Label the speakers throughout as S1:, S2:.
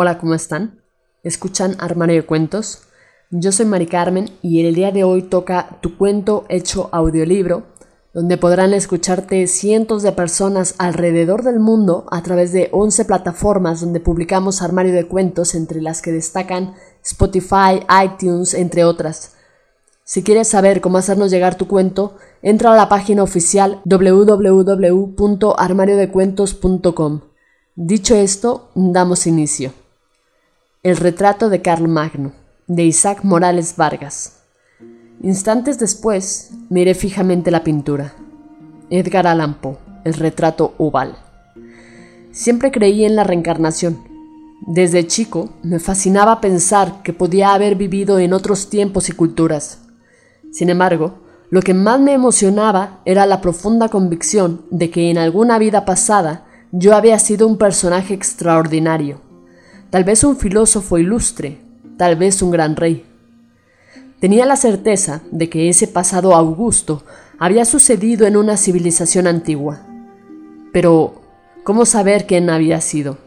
S1: Hola, ¿cómo están? ¿Escuchan Armario de Cuentos? Yo soy Mari Carmen y el día de hoy toca Tu cuento hecho audiolibro, donde podrán escucharte cientos de personas alrededor del mundo a través de 11 plataformas donde publicamos Armario de Cuentos, entre las que destacan Spotify, iTunes, entre otras. Si quieres saber cómo hacernos llegar tu cuento, entra a la página oficial www.armariodecuentos.com. Dicho esto, damos inicio. El retrato de Carl Magno, de Isaac Morales Vargas. Instantes después, miré fijamente la pintura. Edgar Allan Poe, el retrato oval. Siempre creí en la reencarnación. Desde chico me fascinaba pensar que podía haber vivido en otros tiempos y culturas. Sin embargo, lo que más me emocionaba era la profunda convicción de que en alguna vida pasada yo había sido un personaje extraordinario, tal vez un filósofo ilustre, tal vez un gran rey. Tenía la certeza de que ese pasado augusto había sucedido en una civilización antigua. Pero, ¿cómo saber quién había sido?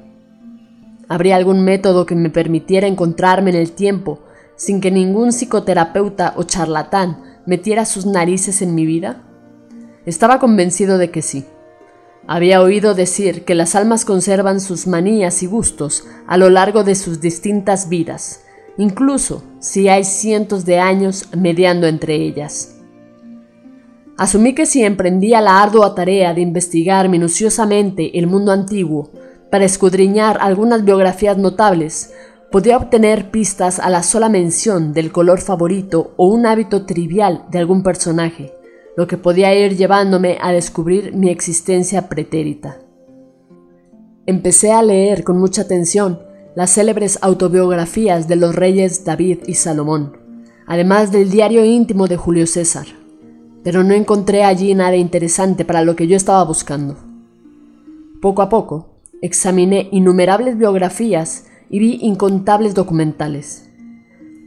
S1: ¿Habría algún método que me permitiera encontrarme en el tiempo sin que ningún psicoterapeuta o charlatán metiera sus narices en mi vida? Estaba convencido de que sí. Había oído decir que las almas conservan sus manías y gustos a lo largo de sus distintas vidas, incluso si hay cientos de años mediando entre ellas. Asumí que si emprendía la ardua tarea de investigar minuciosamente el mundo antiguo para escudriñar algunas biografías notables, podía obtener pistas a la sola mención del color favorito o un hábito trivial de algún personaje, lo que podía ir llevándome a descubrir mi existencia pretérita. Empecé a leer con mucha atención las célebres autobiografías de los reyes David y Salomón, además del diario íntimo de Julio César, pero no encontré allí nada interesante para lo que yo estaba buscando. Poco a poco, examiné innumerables biografías y vi incontables documentales.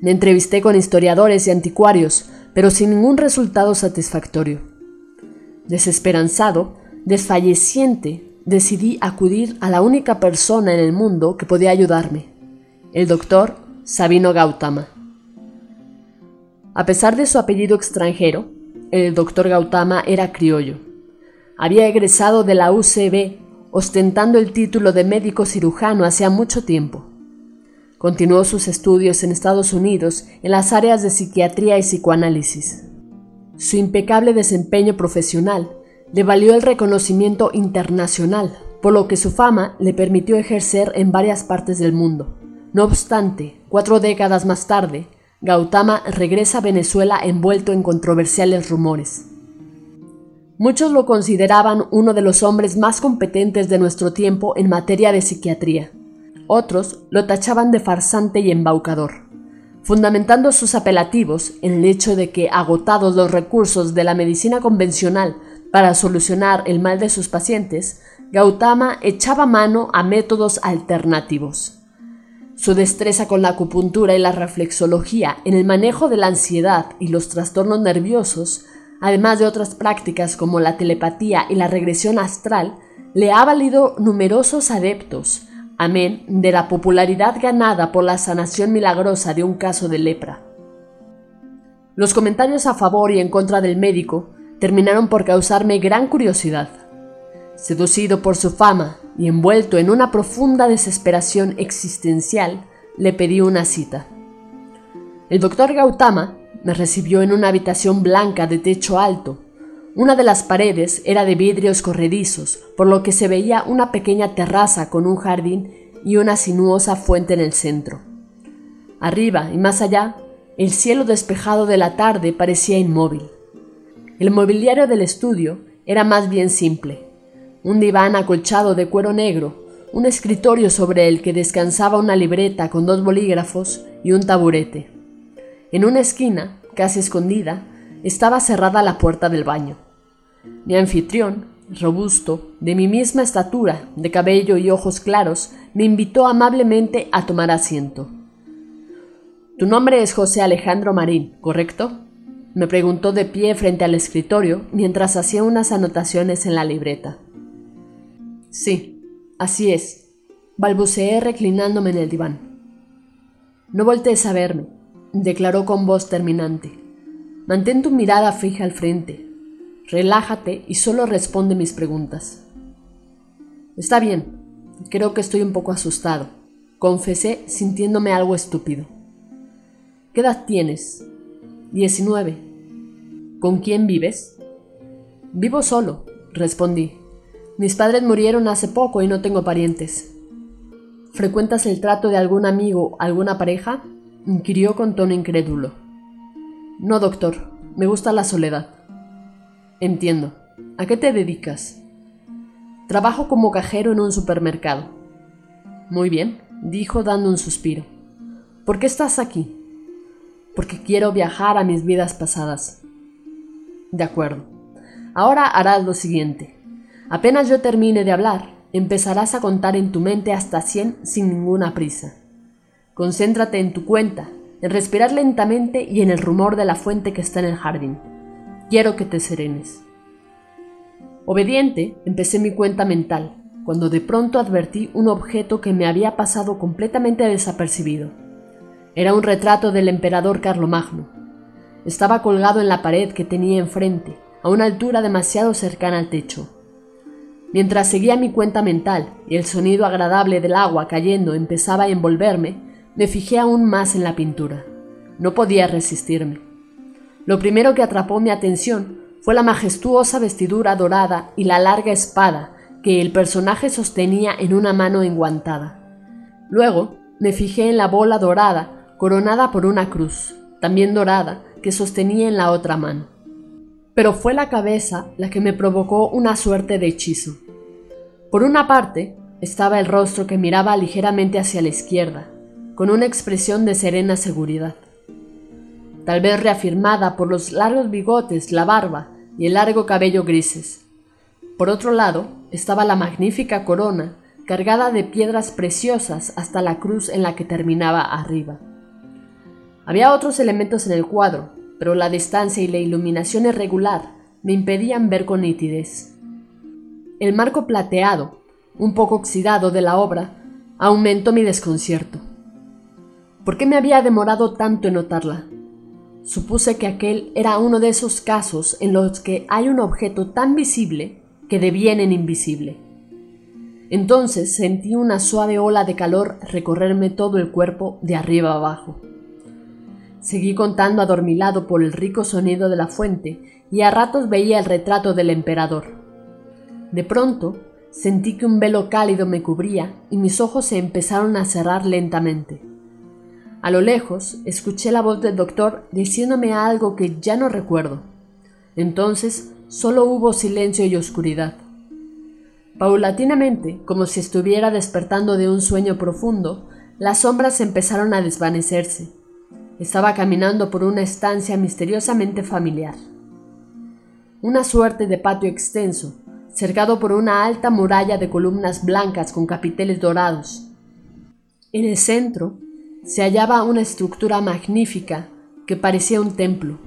S1: Me entrevisté con historiadores y anticuarios, pero sin ningún resultado satisfactorio. Desesperanzado, desfalleciente, decidí acudir a la única persona en el mundo que podía ayudarme, el doctor Sabino Gautama. A pesar de su apellido extranjero, el doctor Gautama era criollo. Había egresado de la UCB ostentando el título de médico cirujano hacía mucho tiempo. Continuó sus estudios en Estados Unidos en las áreas de psiquiatría y psicoanálisis. Su impecable desempeño profesional le valió el reconocimiento internacional, por lo que su fama le permitió ejercer en varias partes del mundo. No obstante, cuatro décadas más tarde, Gautama regresa a Venezuela envuelto en controversiales rumores. Muchos lo consideraban uno de los hombres más competentes de nuestro tiempo en materia de psiquiatría. Otros lo tachaban de farsante y embaucador, fundamentando sus apelativos en el hecho de que, agotados los recursos de la medicina convencional para solucionar el mal de sus pacientes, Gautama echaba mano a métodos alternativos. Su destreza con la acupuntura y la reflexología en el manejo de la ansiedad y los trastornos nerviosos, además de otras prácticas como la telepatía y la regresión astral, le ha valido numerosos adeptos, de la popularidad ganada por la sanación milagrosa de un caso de lepra. Los comentarios a favor y en contra del médico terminaron por causarme gran curiosidad. Seducido por su fama y envuelto en una profunda desesperación existencial, le pedí una cita. El doctor Gautama me recibió en una habitación blanca de techo alto. Una de las paredes era de vidrios corredizos, por lo que se veía una pequeña terraza con un jardín y una sinuosa fuente en el centro. Arriba y más allá, el cielo despejado de la tarde parecía inmóvil. El mobiliario del estudio era más bien simple. Un diván acolchado de cuero negro, un escritorio sobre el que descansaba una libreta con dos bolígrafos y un taburete. En una esquina, casi escondida, estaba cerrada la puerta del baño. Mi anfitrión, robusto, de mi misma estatura, de cabello y ojos claros, me invitó amablemente a tomar asiento. Tu nombre es José Alejandro Marín, ¿correcto? Me preguntó de pie frente al escritorio mientras hacía unas anotaciones en la libreta. Sí, así es. balbuceé reclinándome en el diván. No voltees a verme, declaró con voz terminante. Mantén tu mirada fija al frente. Relájate y solo responde mis preguntas. Está bien, creo que estoy un poco asustado, confesé sintiéndome algo estúpido. ¿Qué edad tienes? Diecinueve. ¿Con quién vives? Vivo solo, respondí. Mis padres murieron hace poco y no tengo parientes. ¿Frecuentas el trato de algún amigo, alguna pareja? inquirió con tono incrédulo. No, doctor, me gusta la soledad. Entiendo. ¿A qué te dedicas? Trabajo como cajero en un supermercado. Muy bien, dijo dando un suspiro. ¿Por qué estás aquí? Porque quiero viajar a mis vidas pasadas. De acuerdo. Ahora harás lo siguiente. Apenas yo termine de hablar, empezarás a contar en tu mente hasta 100 sin ninguna prisa. Concéntrate en tu cuenta, en respirar lentamente y en el rumor de la fuente que está en el jardín. Quiero que te serenes. Obediente, empecé mi cuenta mental, cuando de pronto advertí un objeto que me había pasado completamente desapercibido. Era un retrato del emperador Carlomagno. Estaba colgado en la pared que tenía enfrente, a una altura demasiado cercana al techo. Mientras seguía mi cuenta mental y el sonido agradable del agua cayendo empezaba a envolverme, me fijé aún más en la pintura. No podía resistirme. Lo primero que atrapó mi atención fue la majestuosa vestidura dorada y la larga espada que el personaje sostenía en una mano enguantada. Luego me fijé en la bola dorada coronada por una cruz, también dorada, que sostenía en la otra mano. Pero fue la cabeza la que me provocó una suerte de hechizo. Por una parte estaba el rostro que miraba ligeramente hacia la izquierda, con una expresión de serena seguridad. Tal vez reafirmada por los largos bigotes, la barba y el largo cabello grises. Por otro lado, estaba la magnífica corona, cargada de piedras preciosas hasta la cruz en la que terminaba arriba. Había otros elementos en el cuadro, pero la distancia y la iluminación irregular me impedían ver con nitidez. El marco plateado, un poco oxidado de la obra, aumentó mi desconcierto. ¿Por qué me había demorado tanto en notarla? Supuse que aquel era uno de esos casos en los que hay un objeto tan visible que deviene en invisible. Entonces sentí una suave ola de calor recorrerme todo el cuerpo de arriba abajo. Seguí contando adormilado por el rico sonido de la fuente y a ratos veía el retrato del emperador. De pronto sentí que un velo cálido me cubría y mis ojos se empezaron a cerrar lentamente. A lo lejos escuché la voz del doctor diciéndome algo que ya no recuerdo. Entonces solo hubo silencio y oscuridad. Paulatinamente, como si estuviera despertando de un sueño profundo, las sombras empezaron a desvanecerse. Estaba caminando por una estancia misteriosamente familiar. Una suerte de patio extenso, cercado por una alta muralla de columnas blancas con capiteles dorados. En el centro se hallaba una estructura magnífica que parecía un templo,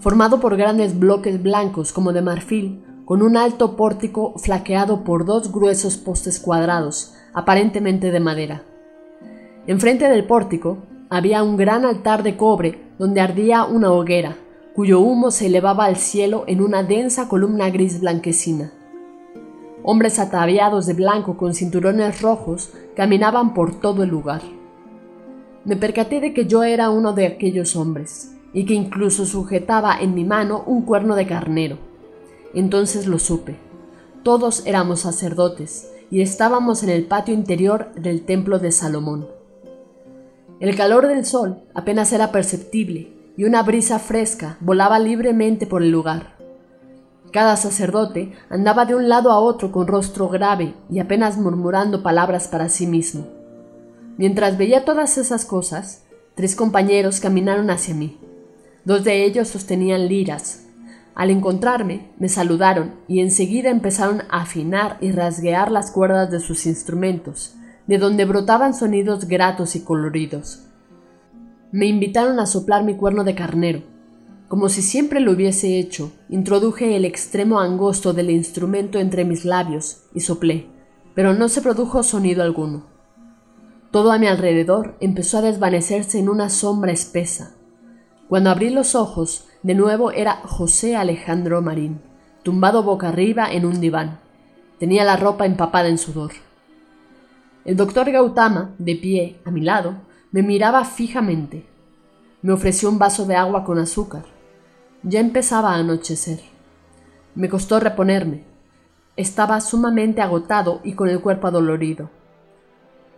S1: formado por grandes bloques blancos como de marfil, con un alto pórtico flaqueado por dos gruesos postes cuadrados, aparentemente de madera. Enfrente del pórtico había un gran altar de cobre donde ardía una hoguera, cuyo humo se elevaba al cielo en una densa columna gris blanquecina. Hombres ataviados de blanco con cinturones rojos caminaban por todo el lugar me percaté de que yo era uno de aquellos hombres, y que incluso sujetaba en mi mano un cuerno de carnero. Entonces lo supe. Todos éramos sacerdotes, y estábamos en el patio interior del templo de Salomón. El calor del sol apenas era perceptible, y una brisa fresca volaba libremente por el lugar. Cada sacerdote andaba de un lado a otro con rostro grave y apenas murmurando palabras para sí mismo. Mientras veía todas esas cosas, tres compañeros caminaron hacia mí. Dos de ellos sostenían liras. Al encontrarme, me saludaron y enseguida empezaron a afinar y rasguear las cuerdas de sus instrumentos, de donde brotaban sonidos gratos y coloridos. Me invitaron a soplar mi cuerno de carnero. Como si siempre lo hubiese hecho, introduje el extremo angosto del instrumento entre mis labios y soplé, pero no se produjo sonido alguno. Todo a mi alrededor empezó a desvanecerse en una sombra espesa. Cuando abrí los ojos, de nuevo era José Alejandro Marín, tumbado boca arriba en un diván. Tenía la ropa empapada en sudor. El doctor Gautama, de pie, a mi lado, me miraba fijamente. Me ofreció un vaso de agua con azúcar. Ya empezaba a anochecer. Me costó reponerme. Estaba sumamente agotado y con el cuerpo adolorido.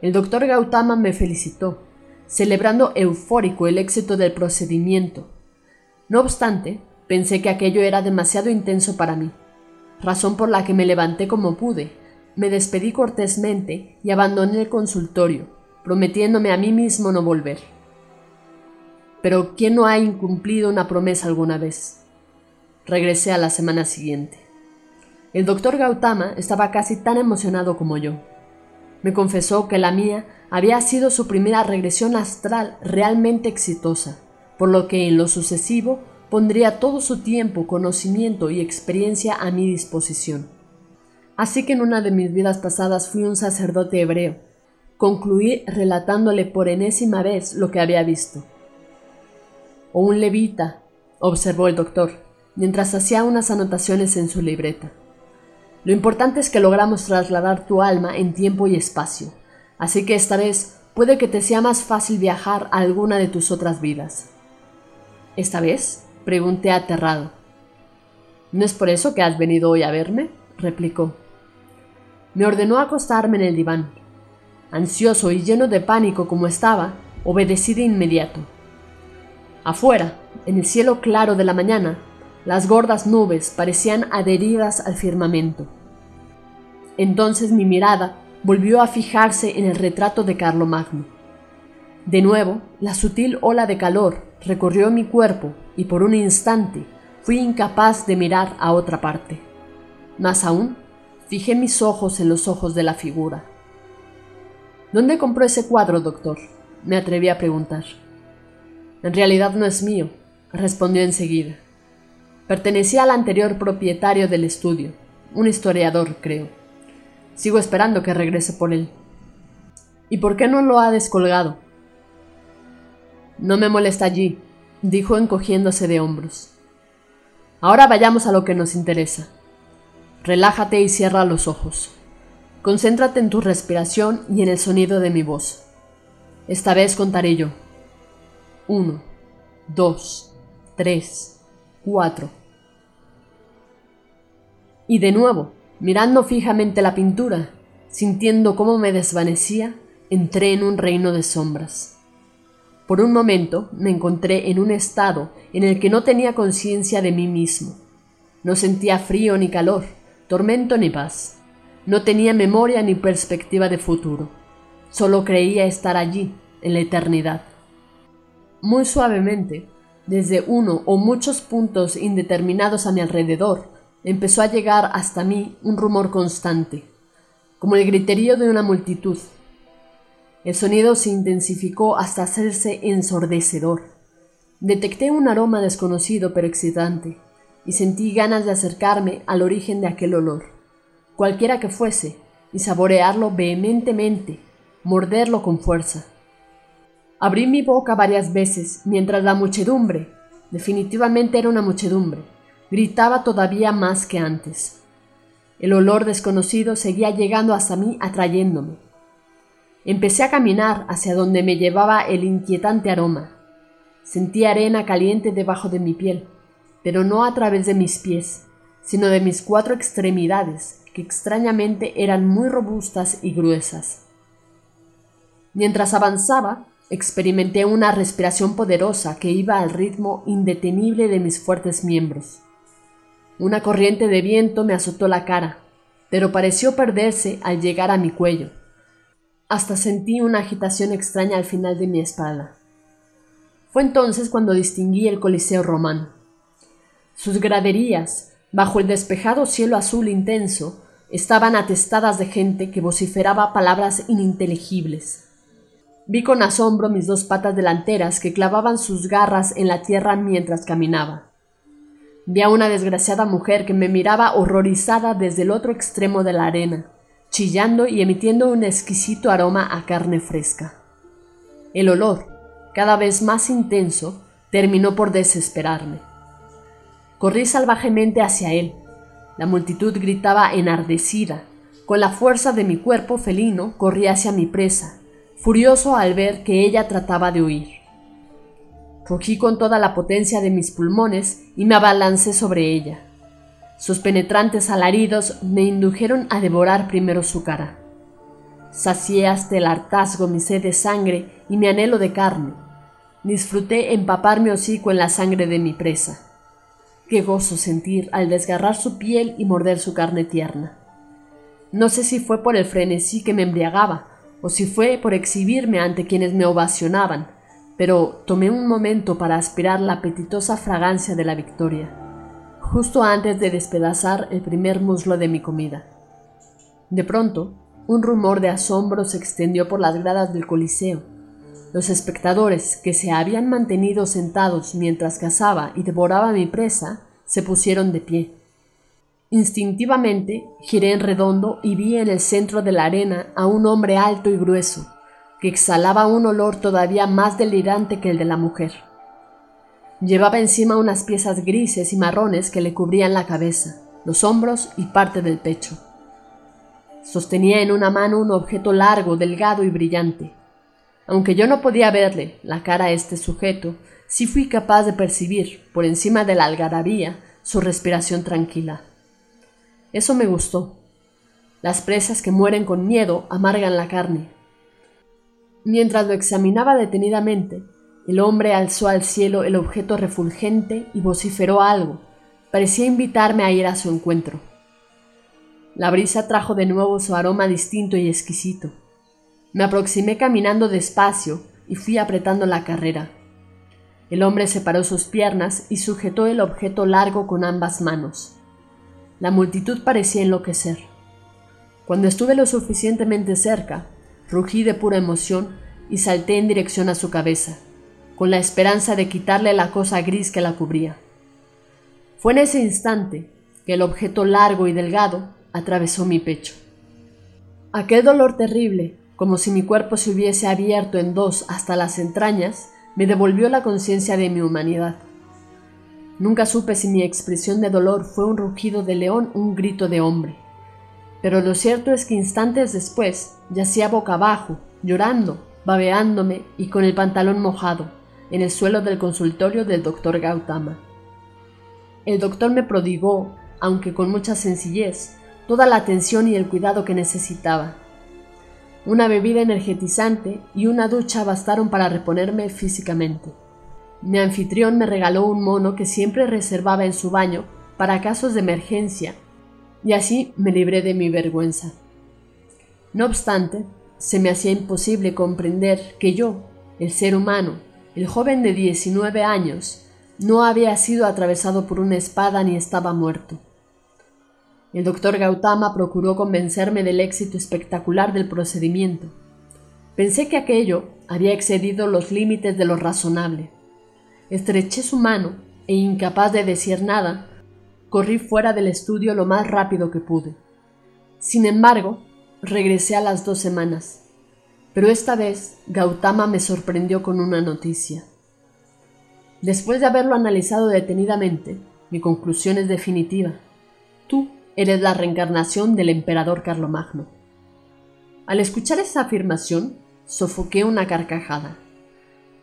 S1: El doctor Gautama me felicitó, celebrando eufórico el éxito del procedimiento. No obstante, pensé que aquello era demasiado intenso para mí, razón por la que me levanté como pude, me despedí cortésmente y abandoné el consultorio, prometiéndome a mí mismo no volver. Pero ¿quién no ha incumplido una promesa alguna vez? Regresé a la semana siguiente. El doctor Gautama estaba casi tan emocionado como yo. Me confesó que la mía había sido su primera regresión astral realmente exitosa, por lo que en lo sucesivo pondría todo su tiempo, conocimiento y experiencia a mi disposición. Así que en una de mis vidas pasadas fui un sacerdote hebreo. Concluí relatándole por enésima vez lo que había visto. O un levita, observó el doctor, mientras hacía unas anotaciones en su libreta. Lo importante es que logramos trasladar tu alma en tiempo y espacio, así que esta vez puede que te sea más fácil viajar a alguna de tus otras vidas. ¿Esta vez? pregunté aterrado. ¿No es por eso que has venido hoy a verme? replicó. Me ordenó acostarme en el diván. Ansioso y lleno de pánico como estaba, obedecí de inmediato. Afuera, en el cielo claro de la mañana, las gordas nubes parecían adheridas al firmamento. Entonces mi mirada volvió a fijarse en el retrato de Carlomagno. De nuevo, la sutil ola de calor recorrió mi cuerpo y por un instante fui incapaz de mirar a otra parte. Más aún, fijé mis ojos en los ojos de la figura. ¿Dónde compró ese cuadro, doctor? me atreví a preguntar. En realidad no es mío, respondió enseguida. Pertenecía al anterior propietario del estudio, un historiador, creo. Sigo esperando que regrese por él. ¿Y por qué no lo ha descolgado? No me molesta allí, dijo encogiéndose de hombros. Ahora vayamos a lo que nos interesa. Relájate y cierra los ojos. Concéntrate en tu respiración y en el sonido de mi voz. Esta vez contaré yo. Uno, dos, tres, cuatro. Y de nuevo, mirando fijamente la pintura, sintiendo cómo me desvanecía, entré en un reino de sombras. Por un momento me encontré en un estado en el que no tenía conciencia de mí mismo. No sentía frío ni calor, tormento ni paz. No tenía memoria ni perspectiva de futuro. Solo creía estar allí, en la eternidad. Muy suavemente, desde uno o muchos puntos indeterminados a mi alrededor, empezó a llegar hasta mí un rumor constante, como el griterío de una multitud. El sonido se intensificó hasta hacerse ensordecedor. Detecté un aroma desconocido pero excitante, y sentí ganas de acercarme al origen de aquel olor, cualquiera que fuese, y saborearlo vehementemente, morderlo con fuerza. Abrí mi boca varias veces mientras la muchedumbre, definitivamente era una muchedumbre, gritaba todavía más que antes. El olor desconocido seguía llegando hasta mí atrayéndome. Empecé a caminar hacia donde me llevaba el inquietante aroma. Sentí arena caliente debajo de mi piel, pero no a través de mis pies, sino de mis cuatro extremidades, que extrañamente eran muy robustas y gruesas. Mientras avanzaba, Experimenté una respiración poderosa que iba al ritmo indetenible de mis fuertes miembros. Una corriente de viento me azotó la cara, pero pareció perderse al llegar a mi cuello. Hasta sentí una agitación extraña al final de mi espalda. Fue entonces cuando distinguí el Coliseo romano. Sus graderías, bajo el despejado cielo azul intenso, estaban atestadas de gente que vociferaba palabras ininteligibles. Vi con asombro mis dos patas delanteras que clavaban sus garras en la tierra mientras caminaba. Vi a una desgraciada mujer que me miraba horrorizada desde el otro extremo de la arena, chillando y emitiendo un exquisito aroma a carne fresca. El olor, cada vez más intenso, terminó por desesperarme. Corrí salvajemente hacia él. La multitud gritaba enardecida. Con la fuerza de mi cuerpo felino corrí hacia mi presa, furioso al ver que ella trataba de huir. Rugí con toda la potencia de mis pulmones y me abalancé sobre ella. Sus penetrantes alaridos me indujeron a devorar primero su cara. Sacié hasta el hartazgo mi sed de sangre y mi anhelo de carne. Disfruté empapar mi hocico en la sangre de mi presa. Qué gozo sentir al desgarrar su piel y morder su carne tierna. No sé si fue por el frenesí que me embriagaba, o si fue por exhibirme ante quienes me ovacionaban, pero tomé un momento para aspirar la apetitosa fragancia de la victoria, justo antes de despedazar el primer muslo de mi comida. De pronto, un rumor de asombro se extendió por las gradas del Coliseo. Los espectadores, que se habían mantenido sentados mientras cazaba y devoraba mi presa, se pusieron de pie. Instintivamente giré en redondo y vi en el centro de la arena a un hombre alto y grueso, que exhalaba un olor todavía más delirante que el de la mujer. Llevaba encima unas piezas grises y marrones que le cubrían la cabeza, los hombros y parte del pecho. Sostenía en una mano un objeto largo, delgado y brillante. Aunque yo no podía verle la cara a este sujeto, sí fui capaz de percibir, por encima de la algarabía, su respiración tranquila. Eso me gustó. Las presas que mueren con miedo amargan la carne. Mientras lo examinaba detenidamente, el hombre alzó al cielo el objeto refulgente y vociferó algo. Parecía invitarme a ir a su encuentro. La brisa trajo de nuevo su aroma distinto y exquisito. Me aproximé caminando despacio y fui apretando la carrera. El hombre separó sus piernas y sujetó el objeto largo con ambas manos. La multitud parecía enloquecer. Cuando estuve lo suficientemente cerca, rugí de pura emoción y salté en dirección a su cabeza, con la esperanza de quitarle la cosa gris que la cubría. Fue en ese instante que el objeto largo y delgado atravesó mi pecho. Aquel dolor terrible, como si mi cuerpo se hubiese abierto en dos hasta las entrañas, me devolvió la conciencia de mi humanidad. Nunca supe si mi expresión de dolor fue un rugido de león o un grito de hombre. Pero lo cierto es que instantes después yacía boca abajo, llorando, babeándome y con el pantalón mojado, en el suelo del consultorio del doctor Gautama. El doctor me prodigó, aunque con mucha sencillez, toda la atención y el cuidado que necesitaba. Una bebida energetizante y una ducha bastaron para reponerme físicamente. Mi anfitrión me regaló un mono que siempre reservaba en su baño para casos de emergencia, y así me libré de mi vergüenza. No obstante, se me hacía imposible comprender que yo, el ser humano, el joven de 19 años, no había sido atravesado por una espada ni estaba muerto. El doctor Gautama procuró convencerme del éxito espectacular del procedimiento. Pensé que aquello había excedido los límites de lo razonable. Estreché su mano e incapaz de decir nada, corrí fuera del estudio lo más rápido que pude. Sin embargo, regresé a las dos semanas. Pero esta vez Gautama me sorprendió con una noticia. Después de haberlo analizado detenidamente, mi conclusión es definitiva. Tú eres la reencarnación del emperador Carlomagno. Al escuchar esa afirmación, sofoqué una carcajada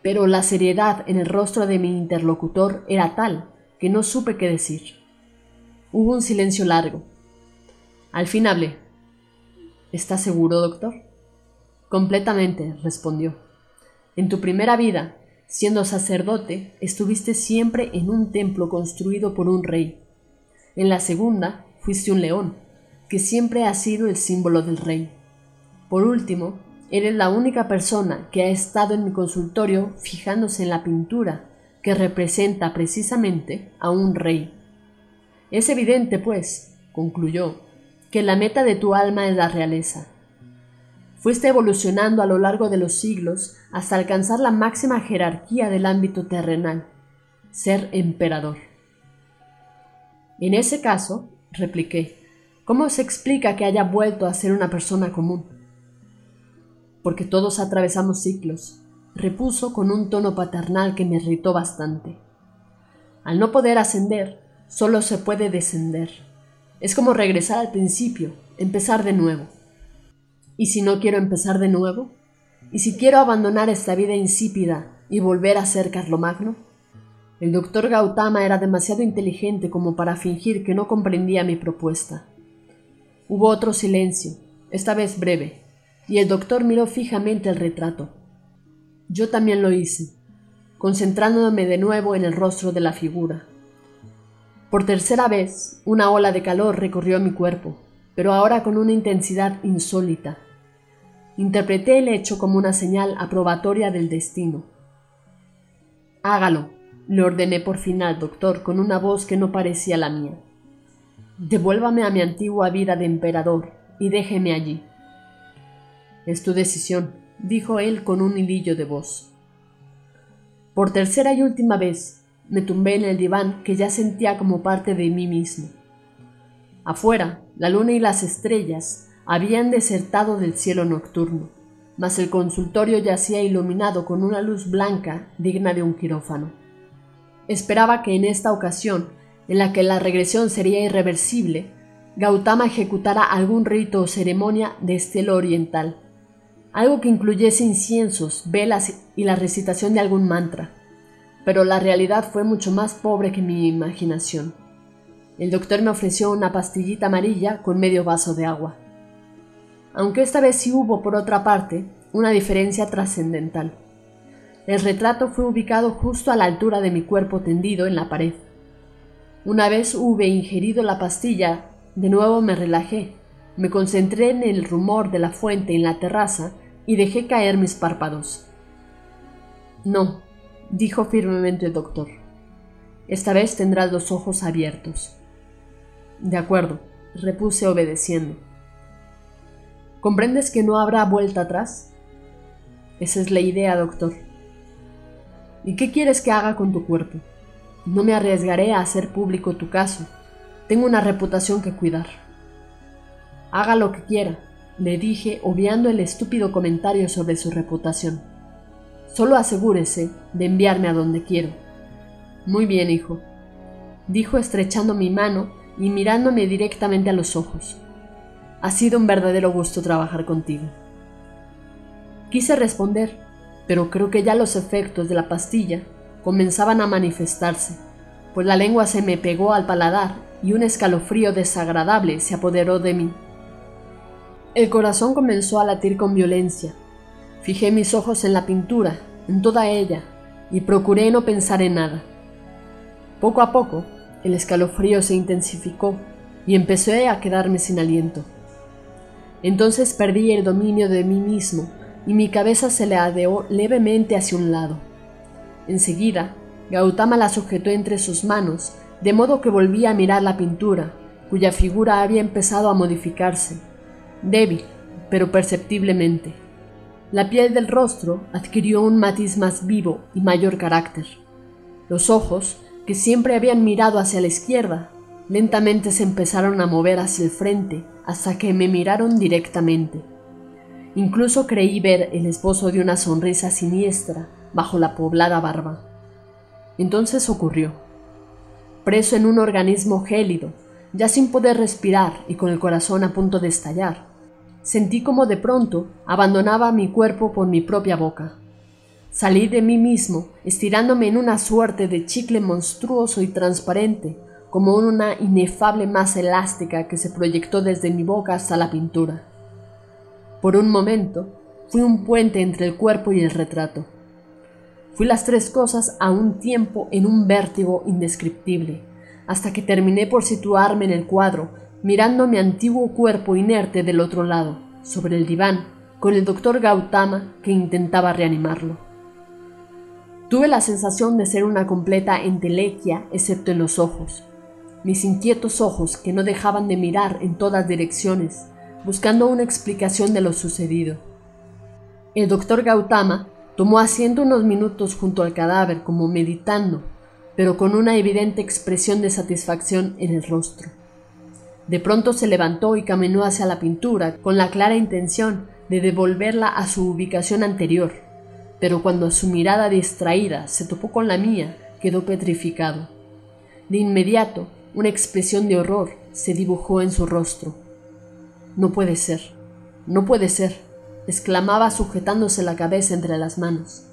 S1: pero la seriedad en el rostro de mi interlocutor era tal que no supe qué decir. Hubo un silencio largo. Al fin hablé. ¿Estás seguro, doctor? Completamente, respondió. En tu primera vida, siendo sacerdote, estuviste siempre en un templo construido por un rey. En la segunda, fuiste un león, que siempre ha sido el símbolo del rey. Por último, Eres la única persona que ha estado en mi consultorio fijándose en la pintura que representa precisamente a un rey. Es evidente, pues, concluyó, que la meta de tu alma es la realeza. Fuiste evolucionando a lo largo de los siglos hasta alcanzar la máxima jerarquía del ámbito terrenal, ser emperador. En ese caso, repliqué, ¿Cómo se explica que haya vuelto a ser una persona común? Porque todos atravesamos ciclos, repuso con un tono paternal que me irritó bastante. Al no poder ascender, solo se puede descender. Es como regresar al principio, empezar de nuevo. ¿Y si no quiero empezar de nuevo? ¿Y si quiero abandonar esta vida insípida y volver a ser Carlomagno? El doctor Gautama era demasiado inteligente como para fingir que no comprendía mi propuesta. Hubo otro silencio, esta vez breve, y el doctor miró fijamente el retrato. Yo también lo hice, concentrándome de nuevo en el rostro de la figura. Por tercera vez, una ola de calor recorrió mi cuerpo, pero ahora con una intensidad insólita. Interpreté el hecho como una señal aprobatoria del destino. Hágalo, le ordené por fin al doctor con una voz que no parecía la mía. Devuélvame a mi antigua vida de emperador y déjeme allí. Es tu decisión, dijo él con un hilillo de voz. Por tercera y última vez me tumbé en el diván que ya sentía como parte de mí mismo. Afuera, la luna y las estrellas habían desertado del cielo nocturno, mas el consultorio yacía iluminado con una luz blanca digna de un quirófano. Esperaba que en esta ocasión, en la que la regresión sería irreversible, Gautama ejecutara algún rito o ceremonia de estilo oriental, algo que incluyese inciensos, velas y la recitación de algún mantra. Pero la realidad fue mucho más pobre que mi imaginación. El doctor me ofreció una pastillita amarilla con medio vaso de agua. Aunque esta vez sí hubo, por otra parte, una diferencia trascendental. El retrato fue ubicado justo a la altura de mi cuerpo tendido en la pared. Una vez hube ingerido la pastilla, de nuevo me relajé, me concentré en el rumor de la fuente en la terraza y dejé caer mis párpados. No, dijo firmemente el doctor. Esta vez tendrás los ojos abiertos. De acuerdo, repuse obedeciendo. ¿Comprendes que no habrá vuelta atrás? Esa es la idea, doctor. ¿Y qué quieres que haga con tu cuerpo? No me arriesgaré a hacer público tu caso. Tengo una reputación que cuidar. Haga lo que quiera, le dije, obviando el estúpido comentario sobre su reputación. Solo asegúrese de enviarme a donde quiero. Muy bien, hijo, dijo estrechando mi mano y mirándome directamente a los ojos. Ha sido un verdadero gusto trabajar contigo. Quise responder, pero creo que ya los efectos de la pastilla comenzaban a manifestarse, pues la lengua se me pegó al paladar y un escalofrío desagradable se apoderó de mí. El corazón comenzó a latir con violencia. Fijé mis ojos en la pintura, en toda ella, y procuré no pensar en nada. Poco a poco, el escalofrío se intensificó y empecé a quedarme sin aliento. Entonces perdí el dominio de mí mismo y mi cabeza se le adeó levemente hacia un lado. Enseguida, Gautama la sujetó entre sus manos, de modo que volví a mirar la pintura, cuya figura había empezado a modificarse, débil, pero perceptiblemente. La piel del rostro adquirió un matiz más vivo y mayor carácter. Los ojos, que siempre habían mirado hacia la izquierda, lentamente se empezaron a mover hacia el frente hasta que me miraron directamente. Incluso creí ver el esbozo de una sonrisa siniestra bajo la poblada barba. Entonces ocurrió. Preso en un organismo gélido, ya sin poder respirar y con el corazón a punto de estallar, sentí como de pronto abandonaba mi cuerpo por mi propia boca. Salí de mí mismo, estirándome en una suerte de chicle monstruoso y transparente, como una inefable masa elástica que se proyectó desde mi boca hasta la pintura. Por un momento, fui un puente entre el cuerpo y el retrato. Fui las tres cosas a un tiempo en un vértigo indescriptible, hasta que terminé por situarme en el cuadro, mirando mi antiguo cuerpo inerte del otro lado, sobre el diván, con el doctor Gautama que intentaba reanimarlo. Tuve la sensación de ser una completa entelequia excepto en los ojos, mis inquietos ojos que no dejaban de mirar en todas direcciones, buscando una explicación de lo sucedido. El doctor Gautama tomó asiento unos minutos junto al cadáver como meditando, pero con una evidente expresión de satisfacción en el rostro. De pronto se levantó y caminó hacia la pintura con la clara intención de devolverla a su ubicación anterior, pero cuando su mirada distraída se topó con la mía, quedó petrificado. De inmediato, una expresión de horror se dibujó en su rostro. No puede ser, no puede ser, exclamaba sujetándose la cabeza entre las manos.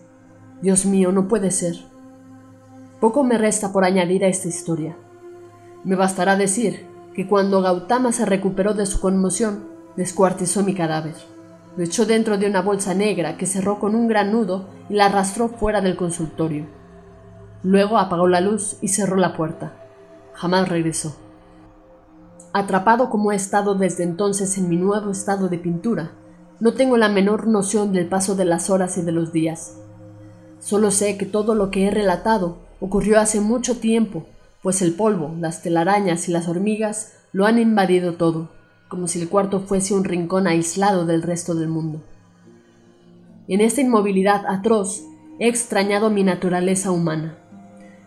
S1: Dios mío, no puede ser. Poco me resta por añadir a esta historia. Me bastará decir que cuando Gautama se recuperó de su conmoción, descuartizó mi cadáver. Lo echó dentro de una bolsa negra que cerró con un gran nudo y la arrastró fuera del consultorio. Luego apagó la luz y cerró la puerta. Jamás regresó. Atrapado como he estado desde entonces en mi nuevo estado de pintura, no tengo la menor noción del paso de las horas y de los días. Solo sé que todo lo que he relatado ocurrió hace mucho tiempo pues el polvo, las telarañas y las hormigas lo han invadido todo, como si el cuarto fuese un rincón aislado del resto del mundo. En esta inmovilidad atroz he extrañado mi naturaleza humana.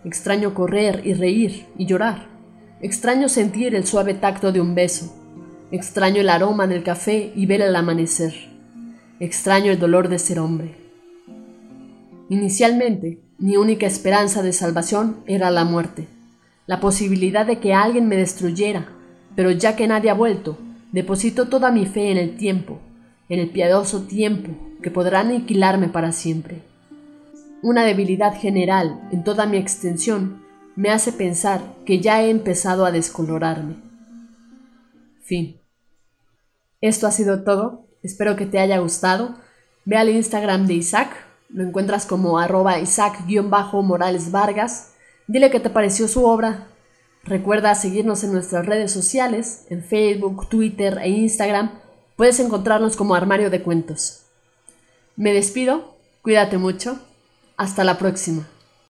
S1: Extraño correr y reír y llorar. Extraño sentir el suave tacto de un beso. Extraño el aroma del café y ver el amanecer. Extraño el dolor de ser hombre. Inicialmente, mi única esperanza de salvación era la muerte la posibilidad de que alguien me destruyera, pero ya que nadie ha vuelto, deposito toda mi fe en el tiempo, en el piadoso tiempo que podrá aniquilarme para siempre. Una debilidad general en toda mi extensión me hace pensar que ya he empezado a descolorarme. Fin. Esto ha sido todo. Espero que te haya gustado. Ve al Instagram de Isaac. Lo encuentras como arroba Isaac-Morales Vargas Dile qué te pareció su obra. Recuerda seguirnos en nuestras redes sociales, en Facebook, Twitter e Instagram. Puedes encontrarnos como Armario de Cuentos. Me despido, cuídate mucho. Hasta la próxima.